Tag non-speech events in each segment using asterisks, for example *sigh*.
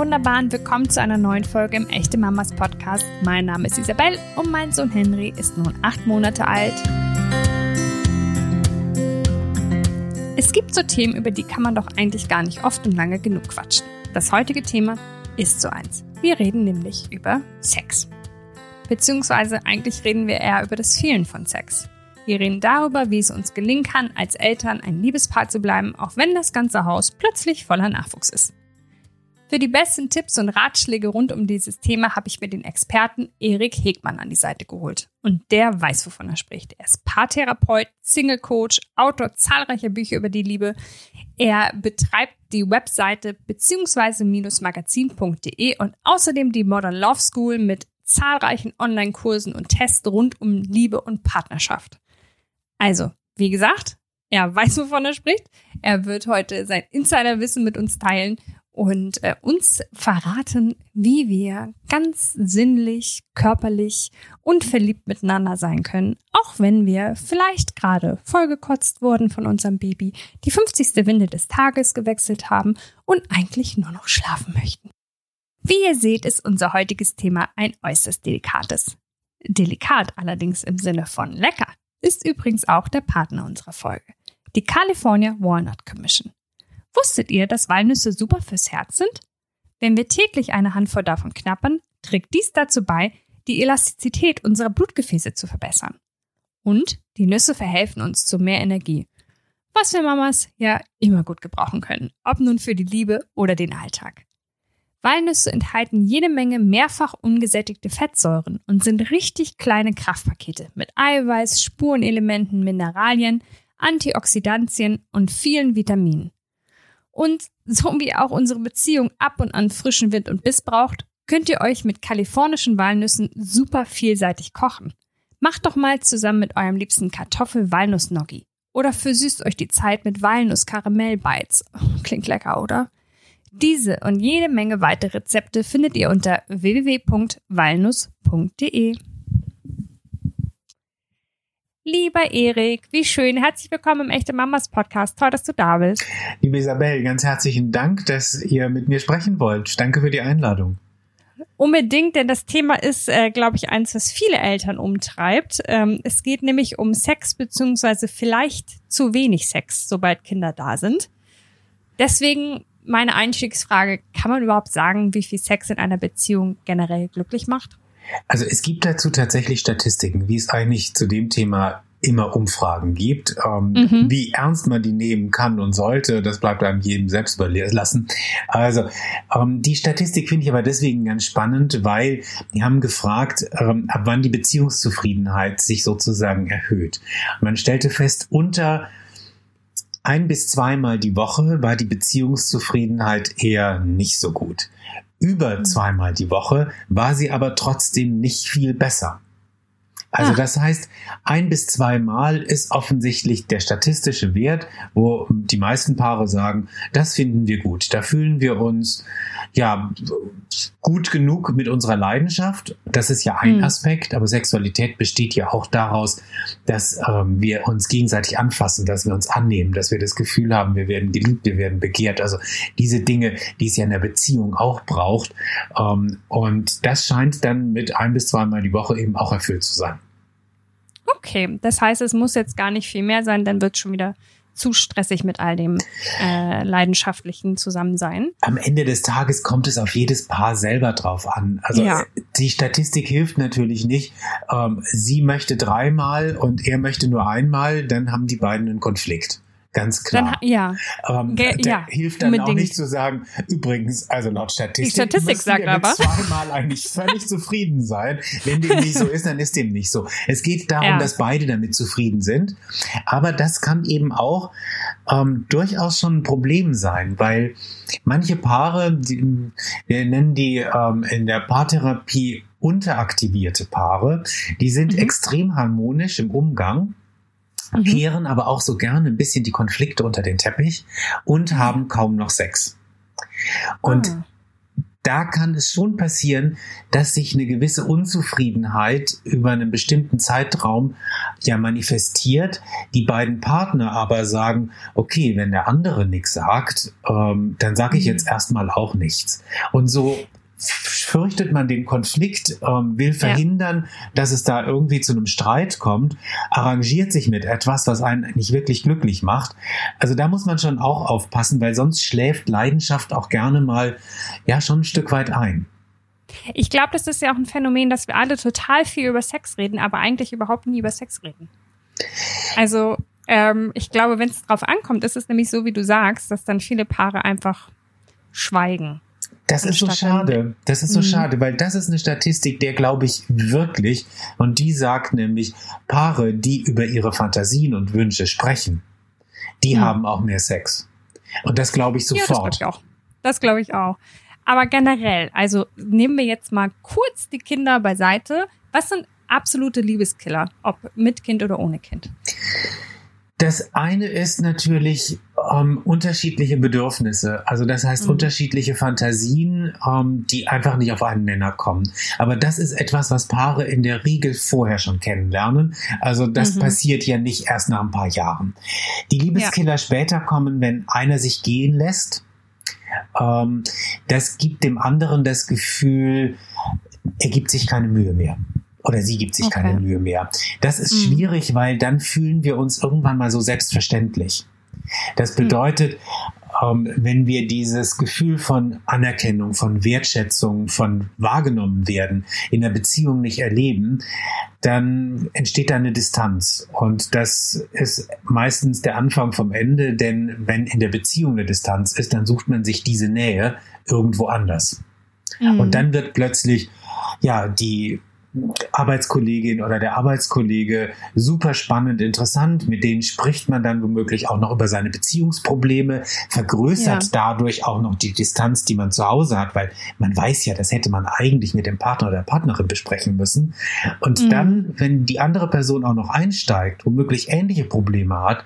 wunderbaren Willkommen zu einer neuen Folge im Echte Mamas Podcast. Mein Name ist Isabel und mein Sohn Henry ist nun acht Monate alt. Es gibt so Themen, über die kann man doch eigentlich gar nicht oft und lange genug quatschen. Das heutige Thema ist so eins. Wir reden nämlich über Sex. Beziehungsweise eigentlich reden wir eher über das Fehlen von Sex. Wir reden darüber, wie es uns gelingen kann, als Eltern ein Liebespaar zu bleiben, auch wenn das ganze Haus plötzlich voller Nachwuchs ist. Für die besten Tipps und Ratschläge rund um dieses Thema habe ich mir den Experten Erik Hegmann an die Seite geholt. Und der weiß, wovon er spricht. Er ist Paartherapeut, Single Coach, Autor zahlreicher Bücher über die Liebe. Er betreibt die Webseite beziehungsweise-magazin.de und außerdem die Modern Love School mit zahlreichen Online-Kursen und Tests rund um Liebe und Partnerschaft. Also, wie gesagt, er weiß, wovon er spricht. Er wird heute sein Insiderwissen mit uns teilen und äh, uns verraten, wie wir ganz sinnlich, körperlich und verliebt miteinander sein können, auch wenn wir vielleicht gerade vollgekotzt wurden von unserem Baby, die 50. Winde des Tages gewechselt haben und eigentlich nur noch schlafen möchten. Wie ihr seht, ist unser heutiges Thema ein äußerst delikates. Delikat allerdings im Sinne von lecker ist übrigens auch der Partner unserer Folge, die California Walnut Commission. Wusstet ihr, dass Walnüsse super fürs Herz sind? Wenn wir täglich eine Handvoll davon knappern, trägt dies dazu bei, die Elastizität unserer Blutgefäße zu verbessern. Und die Nüsse verhelfen uns zu mehr Energie, was wir Mamas ja immer gut gebrauchen können, ob nun für die Liebe oder den Alltag. Walnüsse enthalten jede Menge mehrfach ungesättigte Fettsäuren und sind richtig kleine Kraftpakete mit Eiweiß, Spurenelementen, Mineralien, Antioxidantien und vielen Vitaminen. Und so wie auch unsere Beziehung ab und an frischen Wind und Biss braucht, könnt ihr euch mit kalifornischen Walnüssen super vielseitig kochen. Macht doch mal zusammen mit eurem liebsten Kartoffel-Walnuss-Noggi. Oder versüßt euch die Zeit mit Walnuss-Karamell-Bites. *laughs* Klingt lecker, oder? Diese und jede Menge weitere Rezepte findet ihr unter www.walnuss.de. Lieber Erik, wie schön. Herzlich willkommen im Echte Mamas Podcast. Toll, dass du da bist. Liebe Isabel, ganz herzlichen Dank, dass ihr mit mir sprechen wollt. Danke für die Einladung. Unbedingt, denn das Thema ist, äh, glaube ich, eins, was viele Eltern umtreibt. Ähm, es geht nämlich um Sex beziehungsweise vielleicht zu wenig Sex, sobald Kinder da sind. Deswegen meine Einstiegsfrage, kann man überhaupt sagen, wie viel Sex in einer Beziehung generell glücklich macht? Also es gibt dazu tatsächlich Statistiken, wie es eigentlich zu dem Thema immer Umfragen gibt. Ähm, mhm. Wie ernst man die nehmen kann und sollte, das bleibt einem jedem selbst überlassen. Also ähm, die Statistik finde ich aber deswegen ganz spannend, weil die haben gefragt, ähm, ab wann die Beziehungszufriedenheit sich sozusagen erhöht. man stellte fest, unter ein bis zweimal die Woche war die Beziehungszufriedenheit eher nicht so gut. Über zweimal die Woche war sie aber trotzdem nicht viel besser. Also ah. das heißt, ein bis zweimal ist offensichtlich der statistische Wert, wo die meisten Paare sagen, das finden wir gut. Da fühlen wir uns ja gut genug mit unserer Leidenschaft. Das ist ja ein mhm. Aspekt, aber Sexualität besteht ja auch daraus, dass ähm, wir uns gegenseitig anfassen, dass wir uns annehmen, dass wir das Gefühl haben, wir werden geliebt, wir werden begehrt. Also diese Dinge, die es ja in der Beziehung auch braucht. Ähm, und das scheint dann mit ein bis zweimal die Woche eben auch erfüllt zu sein. Okay, das heißt, es muss jetzt gar nicht viel mehr sein, dann wird es schon wieder zu stressig mit all dem äh, leidenschaftlichen Zusammensein. Am Ende des Tages kommt es auf jedes Paar selber drauf an. Also ja. die Statistik hilft natürlich nicht. Ähm, sie möchte dreimal und er möchte nur einmal, dann haben die beiden einen Konflikt. Ganz klar. Dann, ja. Ähm, ja. Hilft dann unbedingt. auch nicht zu sagen, übrigens, also laut Statistik, Die Statistik sagt aber. zweimal eigentlich völlig zufrieden sein. Wenn dem nicht so ist, dann ist dem nicht so. Es geht darum, ja. dass beide damit zufrieden sind. Aber das kann eben auch ähm, durchaus schon ein Problem sein, weil manche Paare, die, wir nennen die ähm, in der Paartherapie unteraktivierte Paare, die sind mhm. extrem harmonisch im Umgang mhm. kehren aber auch so gerne ein bisschen die Konflikte unter den Teppich und mhm. haben kaum noch Sex. Und ah. da kann es schon passieren, dass sich eine gewisse Unzufriedenheit über einen bestimmten Zeitraum ja manifestiert. Die beiden Partner aber sagen, okay, wenn der andere nichts sagt, ähm, dann sage ich mhm. jetzt erstmal auch nichts. Und so fürchtet man den Konflikt, ähm, will verhindern, ja. dass es da irgendwie zu einem Streit kommt, arrangiert sich mit etwas, was einen nicht wirklich glücklich macht. Also da muss man schon auch aufpassen, weil sonst schläft Leidenschaft auch gerne mal ja schon ein Stück weit ein. Ich glaube, das ist ja auch ein Phänomen, dass wir alle total viel über Sex reden, aber eigentlich überhaupt nie über Sex reden. Also ähm, ich glaube, wenn es drauf ankommt, ist es nämlich so, wie du sagst, dass dann viele Paare einfach schweigen. Das ist so schade. Das ist so mhm. schade, weil das ist eine Statistik, der glaube ich wirklich, und die sagt nämlich, Paare, die über ihre Fantasien und Wünsche sprechen, die mhm. haben auch mehr Sex. Und das glaube ich sofort. Ja, das glaube ich auch. Das glaube ich auch. Aber generell, also nehmen wir jetzt mal kurz die Kinder beiseite. Was sind absolute Liebeskiller, ob mit Kind oder ohne Kind? Das eine ist natürlich ähm, unterschiedliche Bedürfnisse, also das heißt mhm. unterschiedliche Fantasien, ähm, die einfach nicht auf einen Nenner kommen. Aber das ist etwas, was Paare in der Regel vorher schon kennenlernen. Also das mhm. passiert ja nicht erst nach ein paar Jahren. Die Liebeskiller ja. später kommen, wenn einer sich gehen lässt. Ähm, das gibt dem anderen das Gefühl, er gibt sich keine Mühe mehr oder sie gibt sich okay. keine Mühe mehr. Das ist mhm. schwierig, weil dann fühlen wir uns irgendwann mal so selbstverständlich. Das mhm. bedeutet, mhm. ähm, wenn wir dieses Gefühl von Anerkennung, von Wertschätzung, von wahrgenommen werden in der Beziehung nicht erleben, dann entsteht da eine Distanz. Und das ist meistens der Anfang vom Ende, denn wenn in der Beziehung eine Distanz ist, dann sucht man sich diese Nähe irgendwo anders. Mhm. Und dann wird plötzlich ja, die Arbeitskollegin oder der Arbeitskollege super spannend, interessant. Mit denen spricht man dann womöglich auch noch über seine Beziehungsprobleme, vergrößert ja. dadurch auch noch die Distanz, die man zu Hause hat, weil man weiß ja, das hätte man eigentlich mit dem Partner oder der Partnerin besprechen müssen. Und mhm. dann, wenn die andere Person auch noch einsteigt, womöglich ähnliche Probleme hat,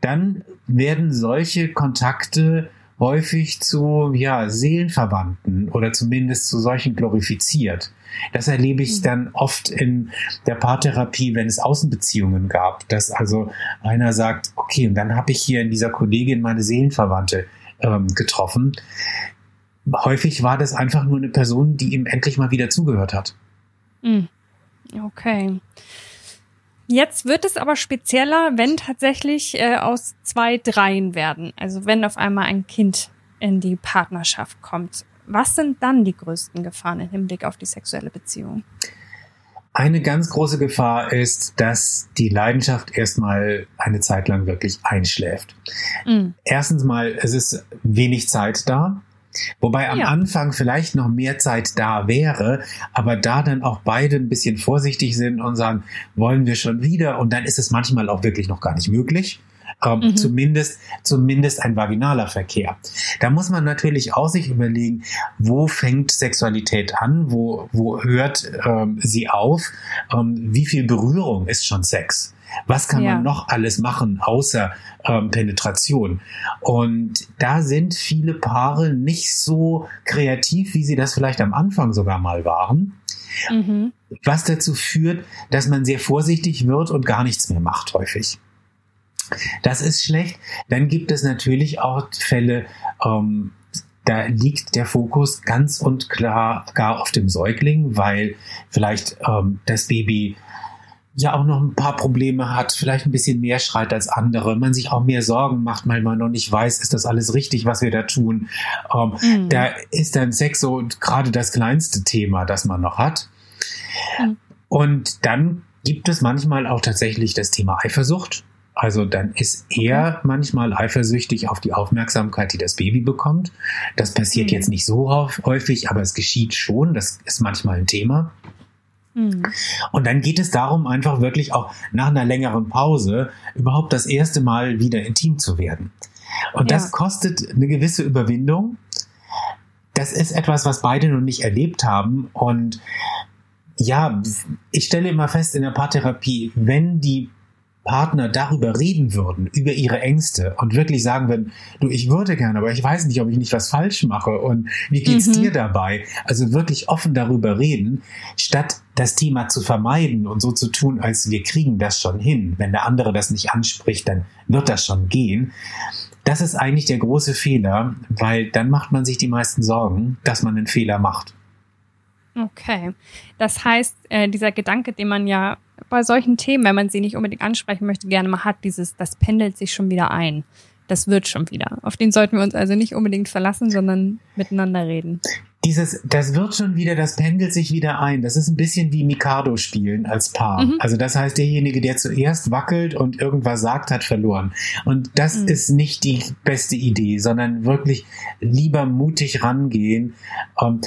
dann werden solche Kontakte häufig zu ja, Seelenverwandten oder zumindest zu solchen glorifiziert. Das erlebe ich mhm. dann oft in der Paartherapie, wenn es Außenbeziehungen gab, dass also einer sagt, okay, und dann habe ich hier in dieser Kollegin meine Seelenverwandte ähm, getroffen. Häufig war das einfach nur eine Person, die ihm endlich mal wieder zugehört hat. Mhm. Okay. Jetzt wird es aber spezieller, wenn tatsächlich äh, aus zwei Dreien werden. Also wenn auf einmal ein Kind in die Partnerschaft kommt. Was sind dann die größten Gefahren im Hinblick auf die sexuelle Beziehung? Eine ganz große Gefahr ist, dass die Leidenschaft erstmal eine Zeit lang wirklich einschläft. Mhm. Erstens mal, es ist wenig Zeit da. Wobei am ja. Anfang vielleicht noch mehr Zeit da wäre, aber da dann auch beide ein bisschen vorsichtig sind und sagen, wollen wir schon wieder? Und dann ist es manchmal auch wirklich noch gar nicht möglich. Ähm, mhm. Zumindest, zumindest ein vaginaler Verkehr. Da muss man natürlich auch sich überlegen, wo fängt Sexualität an, wo, wo hört ähm, sie auf, ähm, wie viel Berührung ist schon Sex? Was kann ja. man noch alles machen außer ähm, Penetration? Und da sind viele Paare nicht so kreativ, wie sie das vielleicht am Anfang sogar mal waren. Mhm. Was dazu führt, dass man sehr vorsichtig wird und gar nichts mehr macht häufig. Das ist schlecht. Dann gibt es natürlich auch Fälle, ähm, da liegt der Fokus ganz und klar gar auf dem Säugling, weil vielleicht ähm, das Baby ja auch noch ein paar Probleme hat, vielleicht ein bisschen mehr schreit als andere, man sich auch mehr Sorgen macht, weil man noch nicht weiß, ist das alles richtig, was wir da tun. Ähm, mhm. Da ist dann Sex so gerade das kleinste Thema, das man noch hat. Mhm. Und dann gibt es manchmal auch tatsächlich das Thema Eifersucht. Also dann ist er manchmal eifersüchtig auf die Aufmerksamkeit, die das Baby bekommt. Das passiert mhm. jetzt nicht so häufig, aber es geschieht schon. Das ist manchmal ein Thema. Mhm. Und dann geht es darum, einfach wirklich auch nach einer längeren Pause überhaupt das erste Mal wieder intim zu werden. Und ja. das kostet eine gewisse Überwindung. Das ist etwas, was beide noch nicht erlebt haben. Und ja, ich stelle immer fest in der Paartherapie, wenn die Partner darüber reden würden, über ihre Ängste und wirklich sagen würden, du, ich würde gerne, aber ich weiß nicht, ob ich nicht was falsch mache und wie geht's mhm. dir dabei? Also wirklich offen darüber reden, statt das Thema zu vermeiden und so zu tun, als wir kriegen das schon hin. Wenn der andere das nicht anspricht, dann wird das schon gehen. Das ist eigentlich der große Fehler, weil dann macht man sich die meisten Sorgen, dass man einen Fehler macht. Okay. Das heißt, äh, dieser Gedanke, den man ja bei solchen Themen, wenn man sie nicht unbedingt ansprechen möchte, gerne mal hat, dieses, das pendelt sich schon wieder ein. Das wird schon wieder. Auf den sollten wir uns also nicht unbedingt verlassen, sondern miteinander reden. Dieses, das wird schon wieder, das pendelt sich wieder ein. Das ist ein bisschen wie Mikado spielen als Paar. Mhm. Also das heißt, derjenige, der zuerst wackelt und irgendwas sagt, hat verloren. Und das mhm. ist nicht die beste Idee, sondern wirklich lieber mutig rangehen. Ähm,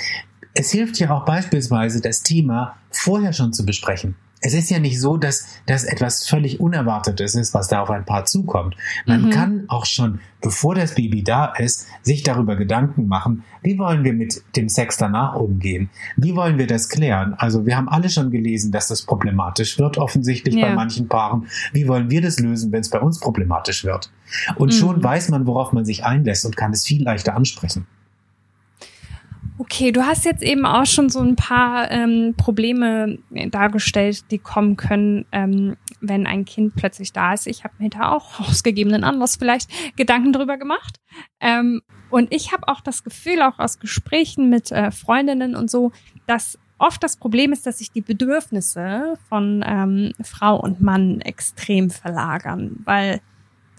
es hilft ja auch beispielsweise, das Thema vorher schon zu besprechen. Es ist ja nicht so, dass das etwas völlig Unerwartetes ist, was da auf ein Paar zukommt. Man mhm. kann auch schon, bevor das Baby da ist, sich darüber Gedanken machen, wie wollen wir mit dem Sex danach umgehen? Wie wollen wir das klären? Also wir haben alle schon gelesen, dass das problematisch wird, offensichtlich ja. bei manchen Paaren. Wie wollen wir das lösen, wenn es bei uns problematisch wird? Und mhm. schon weiß man, worauf man sich einlässt und kann es viel leichter ansprechen. Okay, du hast jetzt eben auch schon so ein paar ähm, Probleme dargestellt, die kommen können, ähm, wenn ein Kind plötzlich da ist. Ich habe mir da auch *laughs* ausgegebenen Anlass vielleicht Gedanken drüber gemacht. Ähm, und ich habe auch das Gefühl, auch aus Gesprächen mit äh, Freundinnen und so, dass oft das Problem ist, dass sich die Bedürfnisse von ähm, Frau und Mann extrem verlagern, weil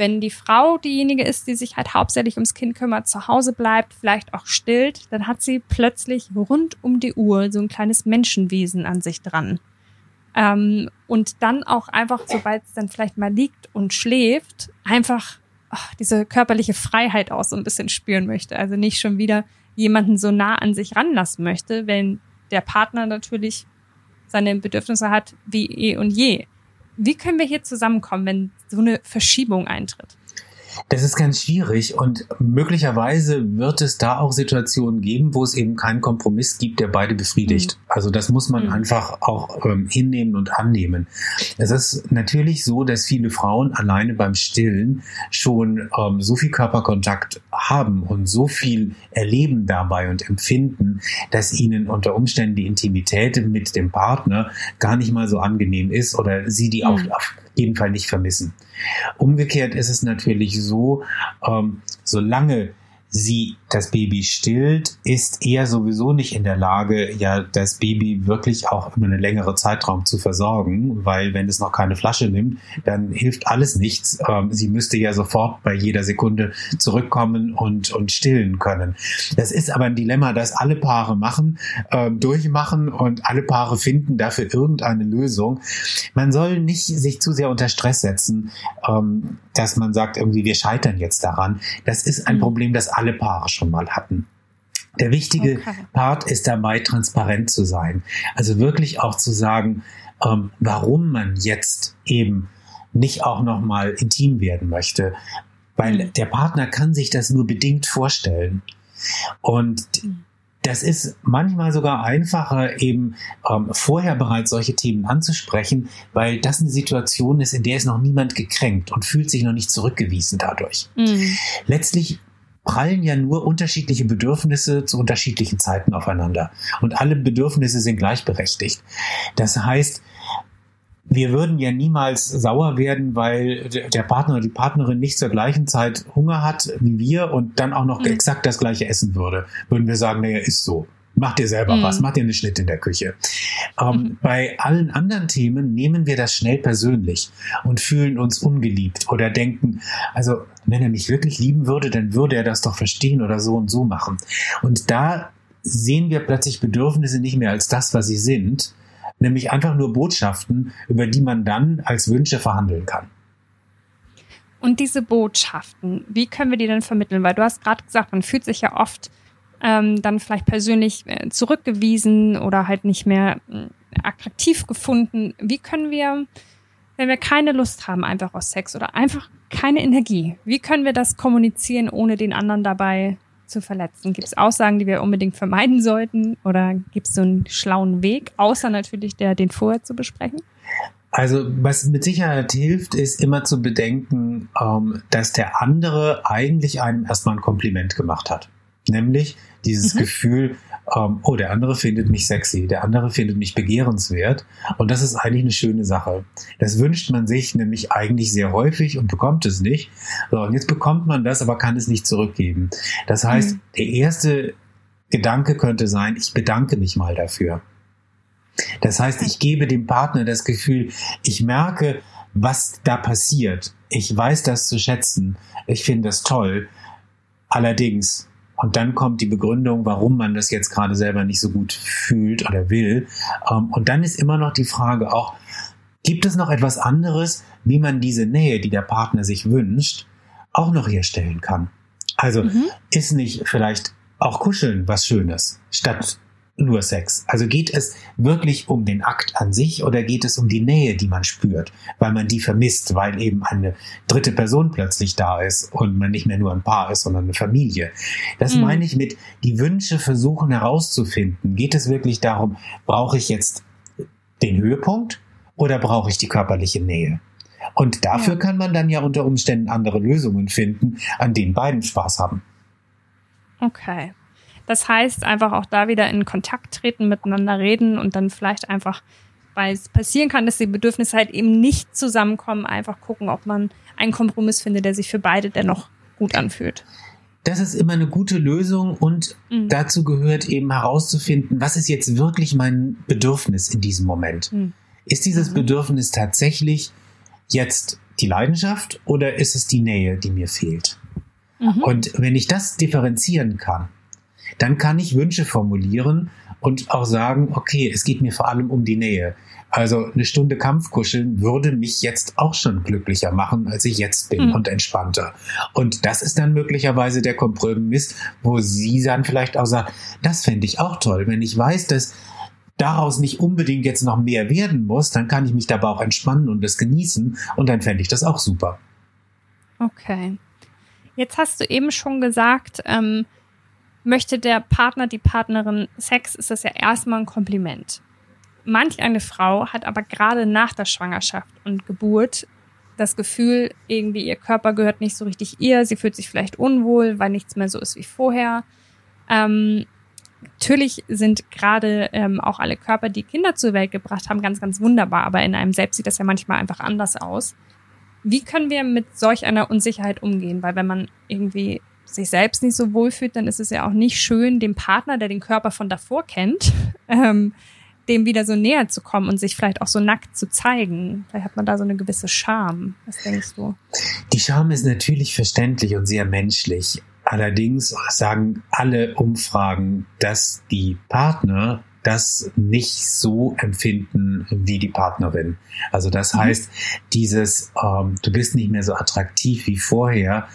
wenn die Frau diejenige ist, die sich halt hauptsächlich ums Kind kümmert, zu Hause bleibt, vielleicht auch stillt, dann hat sie plötzlich rund um die Uhr so ein kleines Menschenwesen an sich dran. Ähm, und dann auch einfach, sobald es dann vielleicht mal liegt und schläft, einfach ach, diese körperliche Freiheit auch so ein bisschen spüren möchte. Also nicht schon wieder jemanden so nah an sich ranlassen möchte, wenn der Partner natürlich seine Bedürfnisse hat wie eh und je. Wie können wir hier zusammenkommen, wenn so eine Verschiebung eintritt? Das ist ganz schwierig und möglicherweise wird es da auch Situationen geben, wo es eben keinen Kompromiss gibt, der beide befriedigt. Mhm. Also das muss man mhm. einfach auch ähm, hinnehmen und annehmen. Es ist natürlich so, dass viele Frauen alleine beim Stillen schon ähm, so viel Körperkontakt haben und so viel erleben dabei und empfinden, dass ihnen unter Umständen die Intimität mit dem Partner gar nicht mal so angenehm ist oder sie die mhm. auf, auf jeden Fall nicht vermissen. Umgekehrt ist es natürlich so, ähm, solange sie das Baby stillt, ist er sowieso nicht in der Lage, ja, das Baby wirklich auch über einen längeren Zeitraum zu versorgen, weil wenn es noch keine Flasche nimmt, dann hilft alles nichts. Ähm, sie müsste ja sofort bei jeder Sekunde zurückkommen und, und stillen können. Das ist aber ein Dilemma, das alle Paare machen, äh, durchmachen und alle Paare finden dafür irgendeine Lösung. Man soll nicht sich zu sehr unter Stress setzen, ähm, dass man sagt, irgendwie, wir scheitern jetzt daran. Das ist ein mhm. Problem, das alle Paare schon mal hatten. Der wichtige okay. Part ist dabei, transparent zu sein. Also wirklich auch zu sagen, ähm, warum man jetzt eben nicht auch noch mal intim werden möchte. Weil mhm. der Partner kann sich das nur bedingt vorstellen. Und mhm. Das ist manchmal sogar einfacher, eben ähm, vorher bereits solche Themen anzusprechen, weil das eine Situation ist, in der ist noch niemand gekränkt und fühlt sich noch nicht zurückgewiesen dadurch. Mhm. Letztlich prallen ja nur unterschiedliche Bedürfnisse zu unterschiedlichen Zeiten aufeinander. Und alle Bedürfnisse sind gleichberechtigt. Das heißt, wir würden ja niemals sauer werden, weil der Partner oder die Partnerin nicht zur gleichen Zeit Hunger hat wie wir und dann auch noch mhm. exakt das gleiche essen würde. Würden wir sagen, naja, ist so. Mach dir selber mhm. was, mach dir einen Schnitt in der Küche. Ähm, mhm. Bei allen anderen Themen nehmen wir das schnell persönlich und fühlen uns ungeliebt oder denken, also wenn er mich wirklich lieben würde, dann würde er das doch verstehen oder so und so machen. Und da sehen wir plötzlich Bedürfnisse nicht mehr als das, was sie sind, nämlich einfach nur Botschaften, über die man dann als Wünsche verhandeln kann. Und diese Botschaften, wie können wir die denn vermitteln? Weil du hast gerade gesagt, man fühlt sich ja oft ähm, dann vielleicht persönlich äh, zurückgewiesen oder halt nicht mehr äh, attraktiv gefunden. Wie können wir, wenn wir keine Lust haben einfach aus Sex oder einfach keine Energie, wie können wir das kommunizieren, ohne den anderen dabei zu verletzen? Gibt es Aussagen, die wir unbedingt vermeiden sollten oder gibt es so einen schlauen Weg, außer natürlich der, den vorher zu besprechen? Also was mit Sicherheit hilft, ist immer zu bedenken, ähm, dass der andere eigentlich einem erstmal ein Kompliment gemacht hat. Nämlich dieses mhm. Gefühl, ähm, oh, der andere findet mich sexy, der andere findet mich begehrenswert. Und das ist eigentlich eine schöne Sache. Das wünscht man sich nämlich eigentlich sehr häufig und bekommt es nicht. So, und jetzt bekommt man das, aber kann es nicht zurückgeben. Das heißt, mhm. der erste Gedanke könnte sein, ich bedanke mich mal dafür. Das heißt, ich gebe dem Partner das Gefühl, ich merke, was da passiert. Ich weiß das zu schätzen. Ich finde das toll. Allerdings, und dann kommt die Begründung, warum man das jetzt gerade selber nicht so gut fühlt oder will. Ähm, und dann ist immer noch die Frage auch, gibt es noch etwas anderes, wie man diese Nähe, die der Partner sich wünscht, auch noch herstellen kann? Also mhm. ist nicht vielleicht auch Kuscheln was Schönes, statt nur Sex? Also geht es wirklich um den Akt an sich oder geht es um die Nähe, die man spürt, weil man die vermisst, weil eben eine dritte Person plötzlich da ist und man nicht mehr nur ein Paar ist, sondern eine Familie? Das mhm. meine ich mit die Wünsche versuchen herauszufinden. Geht es wirklich darum, brauche ich jetzt den Höhepunkt oder brauche ich die körperliche Nähe? Und dafür ja. kann man dann ja unter Umständen andere Lösungen finden, an denen beiden Spaß haben. Okay. Das heißt, einfach auch da wieder in Kontakt treten, miteinander reden und dann vielleicht einfach, weil es passieren kann, dass die Bedürfnisse halt eben nicht zusammenkommen, einfach gucken, ob man einen Kompromiss findet, der sich für beide dennoch gut anfühlt. Das ist immer eine gute Lösung und mhm. dazu gehört eben herauszufinden, was ist jetzt wirklich mein Bedürfnis in diesem Moment? Mhm. Ist dieses mhm. Bedürfnis tatsächlich jetzt die Leidenschaft oder ist es die Nähe, die mir fehlt? Mhm. Und wenn ich das differenzieren kann, dann kann ich Wünsche formulieren und auch sagen, okay, es geht mir vor allem um die Nähe. Also eine Stunde Kampfkuscheln würde mich jetzt auch schon glücklicher machen, als ich jetzt bin mhm. und entspannter. Und das ist dann möglicherweise der Kompromiss, wo sie dann vielleicht auch sagt, das fände ich auch toll. Wenn ich weiß, dass daraus nicht unbedingt jetzt noch mehr werden muss, dann kann ich mich dabei auch entspannen und das genießen und dann fände ich das auch super. Okay. Jetzt hast du eben schon gesagt, ähm, möchte der Partner, die Partnerin Sex, ist das ja erstmal ein Kompliment. Manch eine Frau hat aber gerade nach der Schwangerschaft und Geburt das Gefühl, irgendwie ihr Körper gehört nicht so richtig ihr, sie fühlt sich vielleicht unwohl, weil nichts mehr so ist wie vorher. Ähm, natürlich sind gerade ähm, auch alle Körper, die Kinder zur Welt gebracht haben, ganz, ganz wunderbar, aber in einem selbst sieht das ja manchmal einfach anders aus. Wie können wir mit solch einer Unsicherheit umgehen? Weil wenn man irgendwie sich selbst nicht so wohlfühlt, dann ist es ja auch nicht schön, dem Partner, der den Körper von davor kennt, *laughs* ähm, dem wieder so näher zu kommen und sich vielleicht auch so nackt zu zeigen. Vielleicht hat man da so eine gewisse Scham. Was denkst du? Die Scham ist natürlich verständlich und sehr menschlich. Allerdings sagen alle Umfragen, dass die Partner das nicht so empfinden wie die Partnerin. Also das mhm. heißt, dieses, ähm, du bist nicht mehr so attraktiv wie vorher,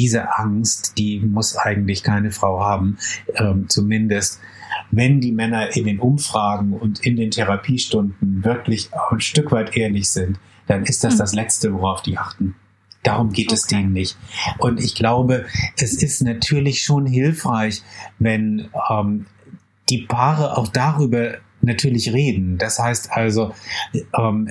diese Angst, die muss eigentlich keine Frau haben, ähm, zumindest wenn die Männer in den Umfragen und in den Therapiestunden wirklich ein Stück weit ehrlich sind, dann ist das mhm. das Letzte, worauf die achten. Darum geht okay. es denen nicht. Und ich glaube, es ist natürlich schon hilfreich, wenn ähm, die Paare auch darüber natürlich reden. Das heißt also, ähm,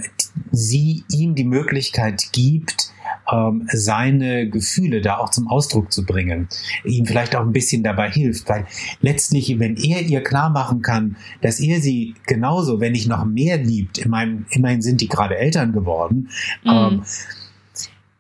sie ihm die Möglichkeit gibt, ähm, seine Gefühle da auch zum Ausdruck zu bringen, ihm vielleicht auch ein bisschen dabei hilft, weil letztlich, wenn er ihr klar machen kann, dass er sie genauso, wenn nicht noch mehr liebt, in meinem, immerhin sind die gerade Eltern geworden, mhm. ähm,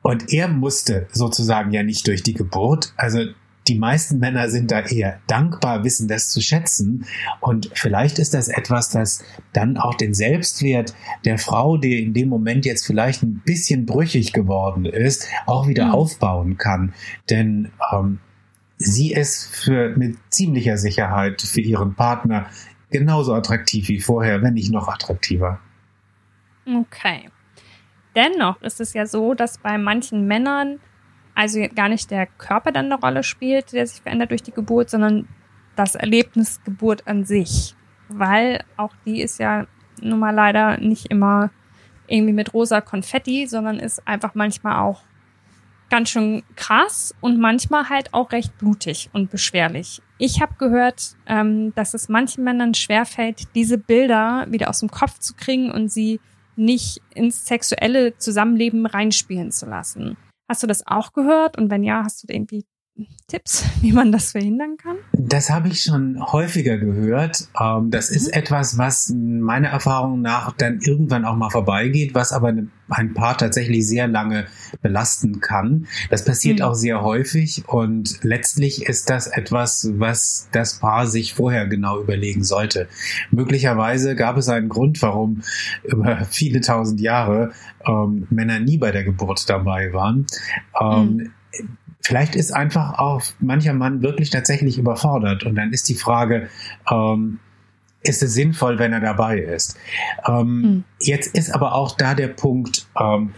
und er musste sozusagen ja nicht durch die Geburt, also die meisten Männer sind da eher dankbar, wissen das zu schätzen. Und vielleicht ist das etwas, das dann auch den Selbstwert der Frau, die in dem Moment jetzt vielleicht ein bisschen brüchig geworden ist, auch wieder mhm. aufbauen kann. Denn ähm, sie ist für, mit ziemlicher Sicherheit für ihren Partner genauso attraktiv wie vorher, wenn nicht noch attraktiver. Okay. Dennoch ist es ja so, dass bei manchen Männern also gar nicht der Körper dann eine Rolle spielt, der sich verändert durch die Geburt, sondern das Erlebnis Geburt an sich. Weil auch die ist ja nun mal leider nicht immer irgendwie mit rosa Konfetti, sondern ist einfach manchmal auch ganz schön krass und manchmal halt auch recht blutig und beschwerlich. Ich habe gehört, ähm, dass es manchen Männern schwerfällt, diese Bilder wieder aus dem Kopf zu kriegen und sie nicht ins sexuelle Zusammenleben reinspielen zu lassen. Hast du das auch gehört? Und wenn ja, hast du irgendwie Tipps, *laughs* wie man das verhindern kann? Das habe ich schon häufiger gehört. Ähm, das ist mhm. etwas, was meiner Erfahrung nach dann irgendwann auch mal vorbeigeht, was aber ein Paar tatsächlich sehr lange belasten kann. Das passiert mhm. auch sehr häufig und letztlich ist das etwas, was das Paar sich vorher genau überlegen sollte. Möglicherweise gab es einen Grund, warum *laughs* über viele tausend Jahre ähm, Männer nie bei der Geburt dabei waren. Ähm, mhm vielleicht ist einfach auch mancher Mann wirklich tatsächlich überfordert. Und dann ist die Frage, ähm, ist es sinnvoll, wenn er dabei ist? Ähm, mhm. Jetzt ist aber auch da der Punkt, ähm,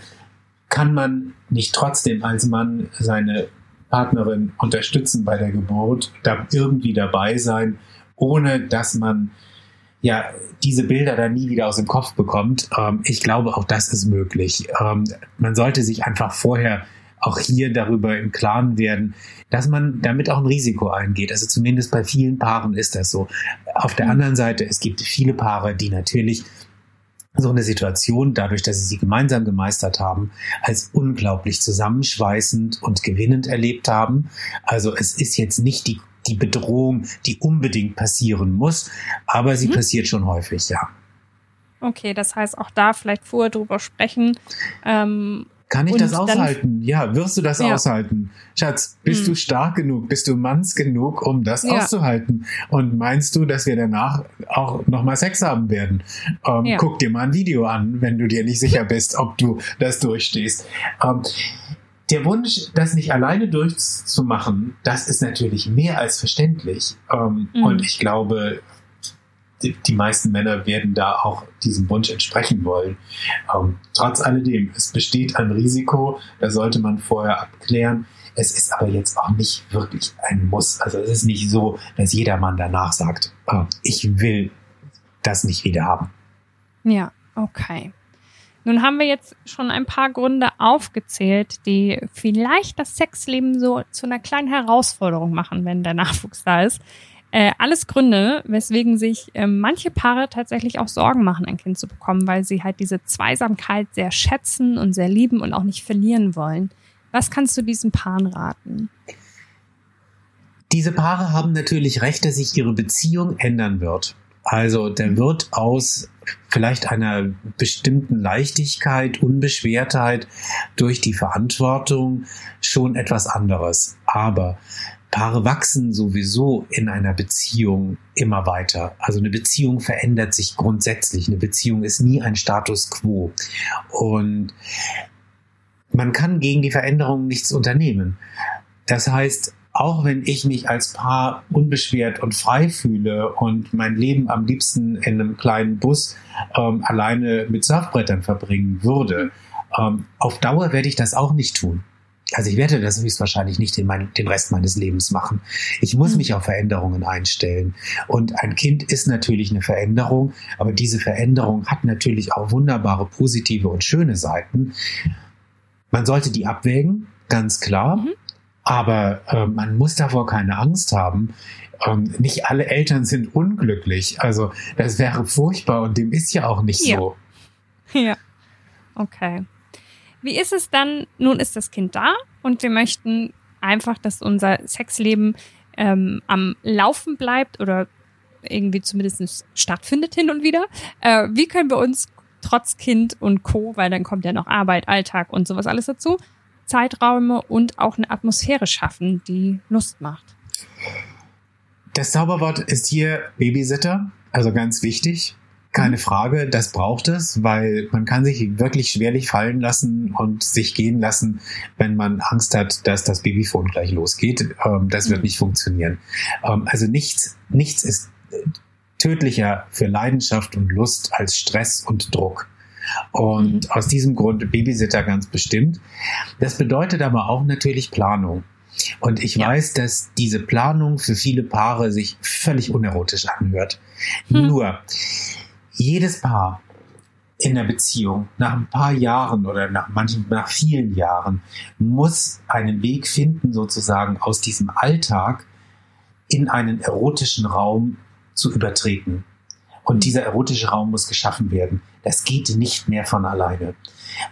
kann man nicht trotzdem als Mann seine Partnerin unterstützen bei der Geburt, da irgendwie dabei sein, ohne dass man ja diese Bilder dann nie wieder aus dem Kopf bekommt. Ähm, ich glaube, auch das ist möglich. Ähm, man sollte sich einfach vorher auch hier darüber im Klaren werden, dass man damit auch ein Risiko eingeht. Also zumindest bei vielen Paaren ist das so. Auf der mhm. anderen Seite, es gibt viele Paare, die natürlich so eine Situation, dadurch, dass sie sie gemeinsam gemeistert haben, als unglaublich zusammenschweißend und gewinnend erlebt haben. Also es ist jetzt nicht die, die Bedrohung, die unbedingt passieren muss, aber sie mhm. passiert schon häufig, ja. Okay, das heißt auch da vielleicht vorher drüber sprechen ähm, kann ich und das aushalten? Ja, wirst du das ja. aushalten? Schatz, bist hm. du stark genug? Bist du manns genug, um das ja. auszuhalten? Und meinst du, dass wir danach auch nochmal Sex haben werden? Ähm, ja. Guck dir mal ein Video an, wenn du dir nicht sicher bist, ob du das durchstehst. Ähm, der Wunsch, das nicht alleine durchzumachen, das ist natürlich mehr als verständlich. Ähm, mhm. Und ich glaube, die, meisten Männer werden da auch diesem Wunsch entsprechen wollen. Ähm, trotz alledem, es besteht ein Risiko, da sollte man vorher abklären. Es ist aber jetzt auch nicht wirklich ein Muss. Also es ist nicht so, dass jeder Mann danach sagt, oh, ich will das nicht wieder haben. Ja, okay. Nun haben wir jetzt schon ein paar Gründe aufgezählt, die vielleicht das Sexleben so zu einer kleinen Herausforderung machen, wenn der Nachwuchs da ist. Äh, alles Gründe, weswegen sich äh, manche Paare tatsächlich auch Sorgen machen, ein Kind zu bekommen, weil sie halt diese Zweisamkeit sehr schätzen und sehr lieben und auch nicht verlieren wollen. Was kannst du diesen Paaren raten? Diese Paare haben natürlich recht, dass sich ihre Beziehung ändern wird. Also der wird aus vielleicht einer bestimmten Leichtigkeit, Unbeschwertheit durch die Verantwortung schon etwas anderes. Aber Paare wachsen sowieso in einer Beziehung immer weiter. Also eine Beziehung verändert sich grundsätzlich. Eine Beziehung ist nie ein Status quo. Und man kann gegen die Veränderungen nichts unternehmen. Das heißt, auch wenn ich mich als Paar unbeschwert und frei fühle und mein Leben am liebsten in einem kleinen Bus ähm, alleine mit Surfbrettern verbringen würde, ähm, auf Dauer werde ich das auch nicht tun. Also ich werde das höchstwahrscheinlich nicht den, mein, den Rest meines Lebens machen. Ich muss mhm. mich auf Veränderungen einstellen. Und ein Kind ist natürlich eine Veränderung, aber diese Veränderung hat natürlich auch wunderbare positive und schöne Seiten. Man sollte die abwägen, ganz klar. Mhm. Aber äh, man muss davor keine Angst haben. Ähm, nicht alle Eltern sind unglücklich. Also das wäre furchtbar und dem ist ja auch nicht ja. so. Ja. Okay. Wie ist es dann, nun ist das Kind da und wir möchten einfach, dass unser Sexleben ähm, am Laufen bleibt oder irgendwie zumindest stattfindet hin und wieder. Äh, wie können wir uns trotz Kind und Co., weil dann kommt ja noch Arbeit, Alltag und sowas alles dazu, Zeiträume und auch eine Atmosphäre schaffen, die Lust macht? Das Zauberwort ist hier Babysitter, also ganz wichtig. Keine. Frage, das braucht es, weil man kann sich wirklich schwerlich fallen lassen und sich gehen lassen, wenn man Angst hat, dass das Babyphone gleich losgeht. Ähm, das wird mhm. nicht funktionieren. Ähm, also nichts, nichts ist tödlicher für Leidenschaft und Lust als Stress und Druck. Und mhm. aus diesem Grund Babysitter ganz bestimmt. Das bedeutet aber auch natürlich Planung. Und ich ja. weiß, dass diese Planung für viele Paare sich völlig unerotisch anhört. Hm. Nur, jedes Paar in der Beziehung nach ein paar Jahren oder nach manchen, nach vielen Jahren muss einen Weg finden, sozusagen aus diesem Alltag in einen erotischen Raum zu übertreten. Und dieser erotische Raum muss geschaffen werden. Das geht nicht mehr von alleine.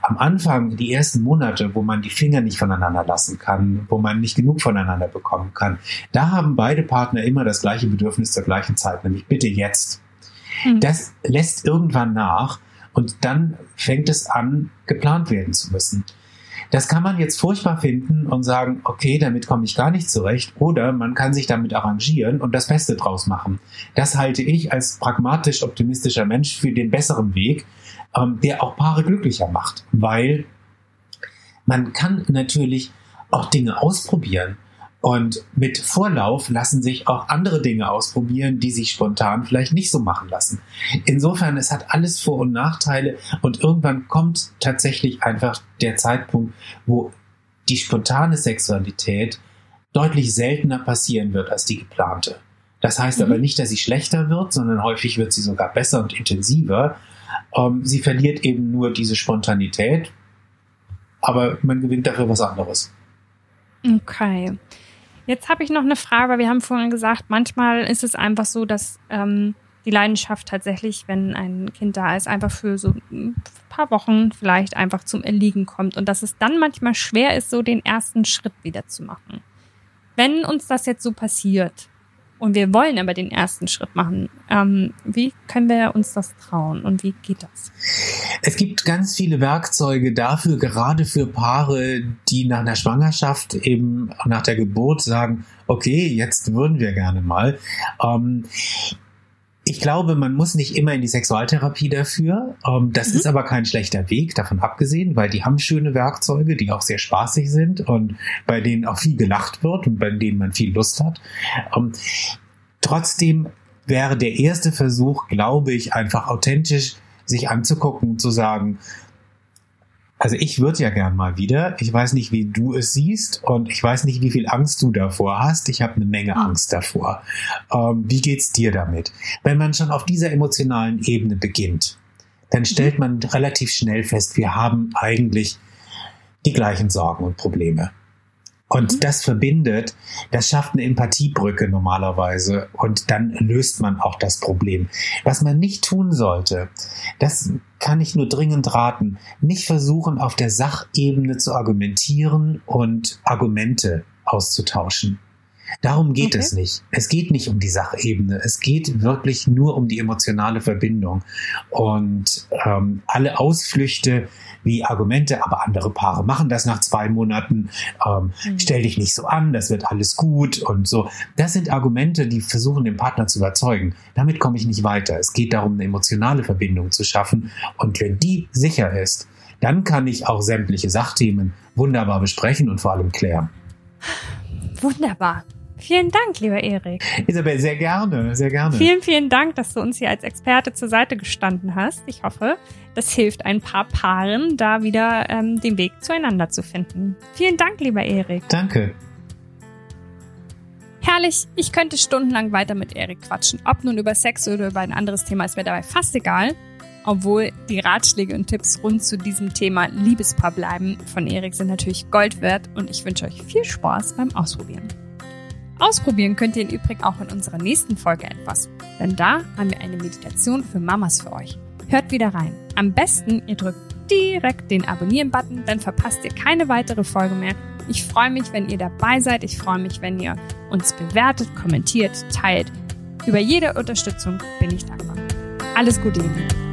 Am Anfang, die ersten Monate, wo man die Finger nicht voneinander lassen kann, wo man nicht genug voneinander bekommen kann, da haben beide Partner immer das gleiche Bedürfnis zur gleichen Zeit, nämlich bitte jetzt. Mhm. Das lässt irgendwann nach und dann fängt es an, geplant werden zu müssen. Das kann man jetzt furchtbar finden und sagen, okay, damit komme ich gar nicht zurecht. Oder man kann sich damit arrangieren und das Beste draus machen. Das halte ich als pragmatisch optimistischer Mensch für den besseren Weg, ähm, der auch Paare glücklicher macht. Weil man kann natürlich auch Dinge ausprobieren. Und mit Vorlauf lassen sich auch andere Dinge ausprobieren, die sich spontan vielleicht nicht so machen lassen. Insofern, es hat alles Vor- und Nachteile und irgendwann kommt tatsächlich einfach der Zeitpunkt, wo die spontane Sexualität deutlich seltener passieren wird als die geplante. Das heißt mhm. aber nicht, dass sie schlechter wird, sondern häufig wird sie sogar besser und intensiver. Ähm, sie verliert eben nur diese Spontanität, aber man gewinnt dafür was anderes. Okay. Jetzt habe ich noch eine Frage, weil wir haben vorhin gesagt, manchmal ist es einfach so, dass ähm, die Leidenschaft tatsächlich, wenn ein Kind da ist, einfach für so ein paar Wochen vielleicht einfach zum Erliegen kommt und dass es dann manchmal schwer ist, so den ersten Schritt wieder zu machen. Wenn uns das jetzt so passiert, und wir wollen aber den ersten Schritt machen. Ähm, wie können wir uns das trauen und wie geht das? Es gibt ganz viele Werkzeuge dafür, gerade für Paare, die nach einer Schwangerschaft eben nach der Geburt sagen, okay, jetzt würden wir gerne mal. Ähm, ich glaube, man muss nicht immer in die Sexualtherapie dafür. Ähm, das mhm. ist aber kein schlechter Weg, davon abgesehen, weil die haben schöne Werkzeuge, die auch sehr spaßig sind und bei denen auch viel gelacht wird und bei denen man viel Lust hat. Ähm, trotzdem wäre der erste Versuch, glaube ich, einfach authentisch sich anzugucken und zu sagen, also ich würde ja gern mal wieder. Ich weiß nicht, wie du es siehst und ich weiß nicht, wie viel Angst du davor hast. Ich habe eine Menge. Angst davor. Ähm, wie geht's dir damit? Wenn man schon auf dieser emotionalen Ebene beginnt, dann stellt mhm. man relativ schnell fest, wir haben eigentlich die gleichen Sorgen und Probleme. Und mhm. das verbindet, das schafft eine Empathiebrücke normalerweise und dann löst man auch das Problem. Was man nicht tun sollte, das kann ich nur dringend raten, nicht versuchen, auf der Sachebene zu argumentieren und Argumente auszutauschen. Darum geht okay. es nicht. Es geht nicht um die Sachebene. Es geht wirklich nur um die emotionale Verbindung. Und ähm, alle Ausflüchte wie Argumente, aber andere Paare machen das nach zwei Monaten. Ähm, mhm. Stell dich nicht so an, das wird alles gut und so. Das sind Argumente, die versuchen, den Partner zu überzeugen. Damit komme ich nicht weiter. Es geht darum, eine emotionale Verbindung zu schaffen. Und wenn die sicher ist, dann kann ich auch sämtliche Sachthemen wunderbar besprechen und vor allem klären. Wunderbar. Vielen Dank, lieber Erik. Isabel, sehr gerne, sehr gerne. Vielen, vielen Dank, dass du uns hier als Experte zur Seite gestanden hast. Ich hoffe, das hilft ein paar Paaren, da wieder ähm, den Weg zueinander zu finden. Vielen Dank, lieber Erik. Danke. Herrlich, ich könnte stundenlang weiter mit Erik quatschen. Ob nun über Sex oder über ein anderes Thema, ist mir dabei fast egal. Obwohl die Ratschläge und Tipps rund zu diesem Thema Liebespaar bleiben von Erik sind natürlich Gold wert und ich wünsche euch viel Spaß beim Ausprobieren. Ausprobieren könnt ihr im Übrigen auch in unserer nächsten Folge etwas, denn da haben wir eine Meditation für Mamas für euch. Hört wieder rein. Am besten, ihr drückt direkt den Abonnieren-Button, dann verpasst ihr keine weitere Folge mehr. Ich freue mich, wenn ihr dabei seid. Ich freue mich, wenn ihr uns bewertet, kommentiert, teilt. Über jede Unterstützung bin ich dankbar. Alles Gute, ihr Lieben.